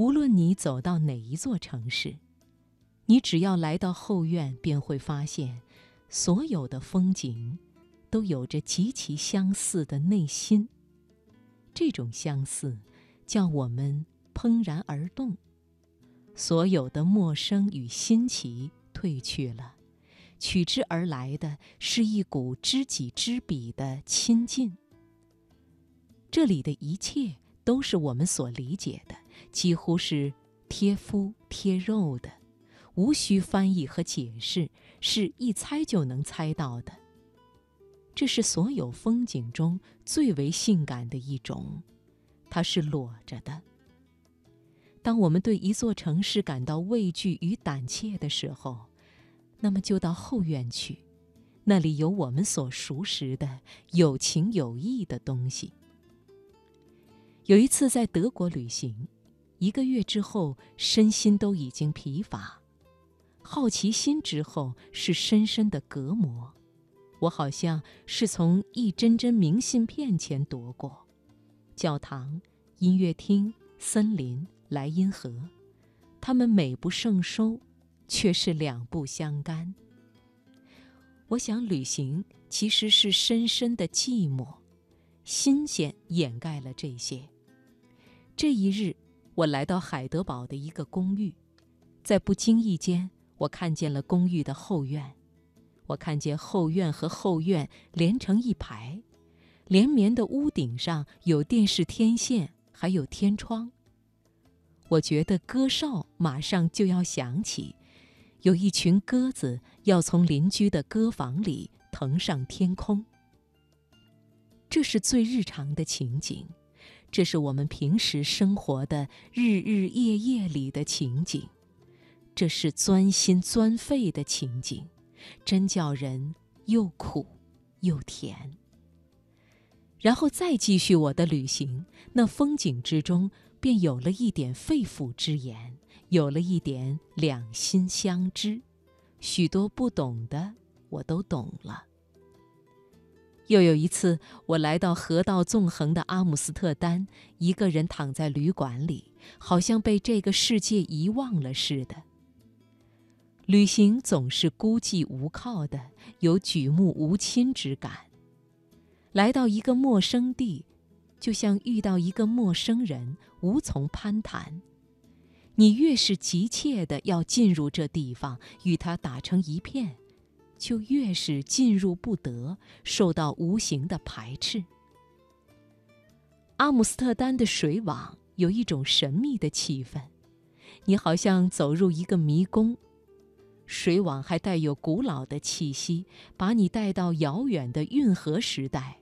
无论你走到哪一座城市，你只要来到后院，便会发现，所有的风景，都有着极其相似的内心。这种相似，叫我们怦然而动。所有的陌生与新奇褪去了，取之而来的是一股知己知彼的亲近。这里的一切都是我们所理解的，几乎是贴肤贴肉的，无需翻译和解释，是一猜就能猜到的。这是所有风景中最为性感的一种，它是裸着的。当我们对一座城市感到畏惧与胆怯的时候，那么就到后院去，那里有我们所熟识的有情有义的东西。有一次在德国旅行，一个月之后，身心都已经疲乏，好奇心之后是深深的隔膜。我好像是从一帧帧明信片前夺过，教堂、音乐厅、森林。莱茵河，它们美不胜收，却是两不相干。我想，旅行其实是深深的寂寞，新鲜掩盖了这些。这一日，我来到海德堡的一个公寓，在不经意间，我看见了公寓的后院。我看见后院和后院连成一排，连绵的屋顶上有电视天线，还有天窗。我觉得歌哨马上就要响起，有一群鸽子要从邻居的歌房里腾上天空。这是最日常的情景，这是我们平时生活的日日夜夜里的情景，这是钻心钻肺的情景，真叫人又苦又甜。然后再继续我的旅行，那风景之中。便有了一点肺腑之言，有了一点两心相知，许多不懂的我都懂了。又有一次，我来到河道纵横的阿姆斯特丹，一个人躺在旅馆里，好像被这个世界遗忘了似的。旅行总是孤寂无靠的，有举目无亲之感。来到一个陌生地。就像遇到一个陌生人，无从攀谈。你越是急切的要进入这地方，与他打成一片，就越是进入不得，受到无形的排斥。阿姆斯特丹的水网有一种神秘的气氛，你好像走入一个迷宫。水网还带有古老的气息，把你带到遥远的运河时代。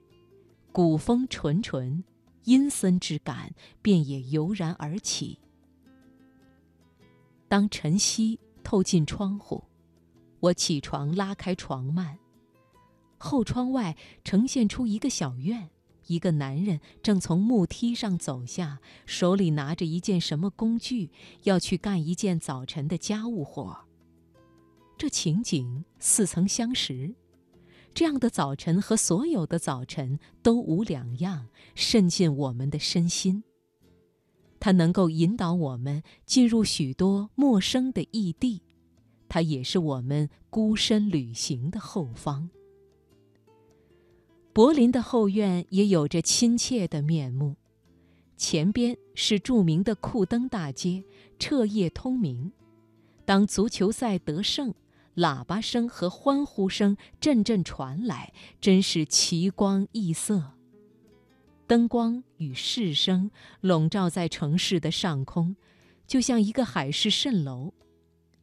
古风纯纯，阴森之感便也油然而起。当晨曦透进窗户，我起床拉开床幔，后窗外呈现出一个小院，一个男人正从木梯上走下，手里拿着一件什么工具，要去干一件早晨的家务活。这情景似曾相识。这样的早晨和所有的早晨都无两样，渗进我们的身心。它能够引导我们进入许多陌生的异地，它也是我们孤身旅行的后方。柏林的后院也有着亲切的面目，前边是著名的库登大街，彻夜通明。当足球赛得胜。喇叭声和欢呼声阵阵传来，真是奇光异色。灯光与市声笼罩在城市的上空，就像一个海市蜃楼；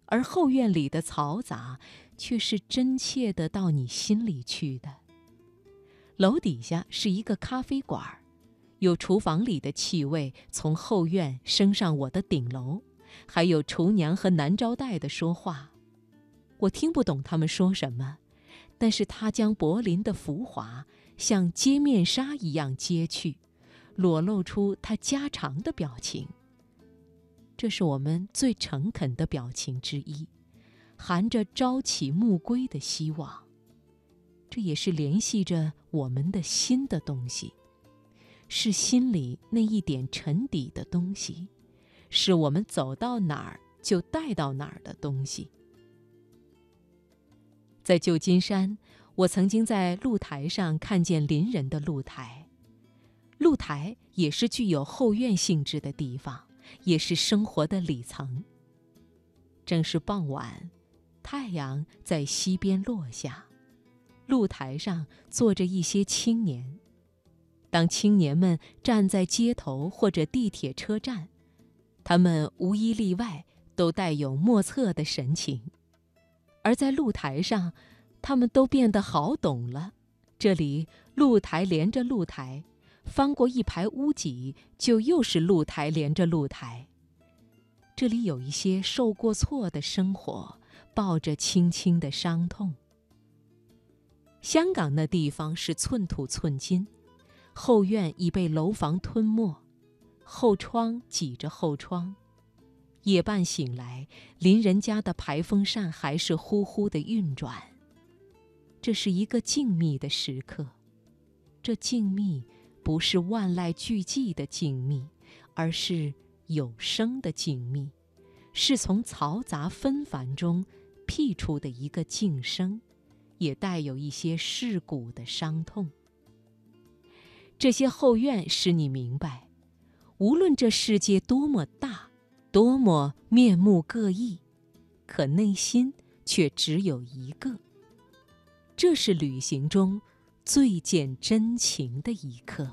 而后院里的嘈杂，却是真切的到你心里去的。楼底下是一个咖啡馆，有厨房里的气味从后院升上我的顶楼，还有厨娘和男招待的说话。我听不懂他们说什么，但是他将柏林的浮华像揭面纱一样揭去，裸露出他家常的表情。这是我们最诚恳的表情之一，含着朝起暮归的希望。这也是联系着我们的心的东西，是心里那一点沉底的东西，是我们走到哪儿就带到哪儿的东西。在旧金山，我曾经在露台上看见邻人的露台。露台也是具有后院性质的地方，也是生活的里层。正是傍晚，太阳在西边落下，露台上坐着一些青年。当青年们站在街头或者地铁车站，他们无一例外都带有莫测的神情。而在露台上，他们都变得好懂了。这里露台连着露台，翻过一排屋脊，就又是露台连着露台。这里有一些受过挫的生活，抱着轻轻的伤痛。香港那地方是寸土寸金，后院已被楼房吞没，后窗挤着后窗。夜半醒来，邻人家的排风扇还是呼呼的运转。这是一个静谧的时刻，这静谧不是万籁俱寂的静谧，而是有声的静谧，是从嘈杂纷繁中辟出的一个静声，也带有一些世故的伤痛。这些后院使你明白，无论这世界多么大。多么面目各异，可内心却只有一个。这是旅行中最见真情的一刻。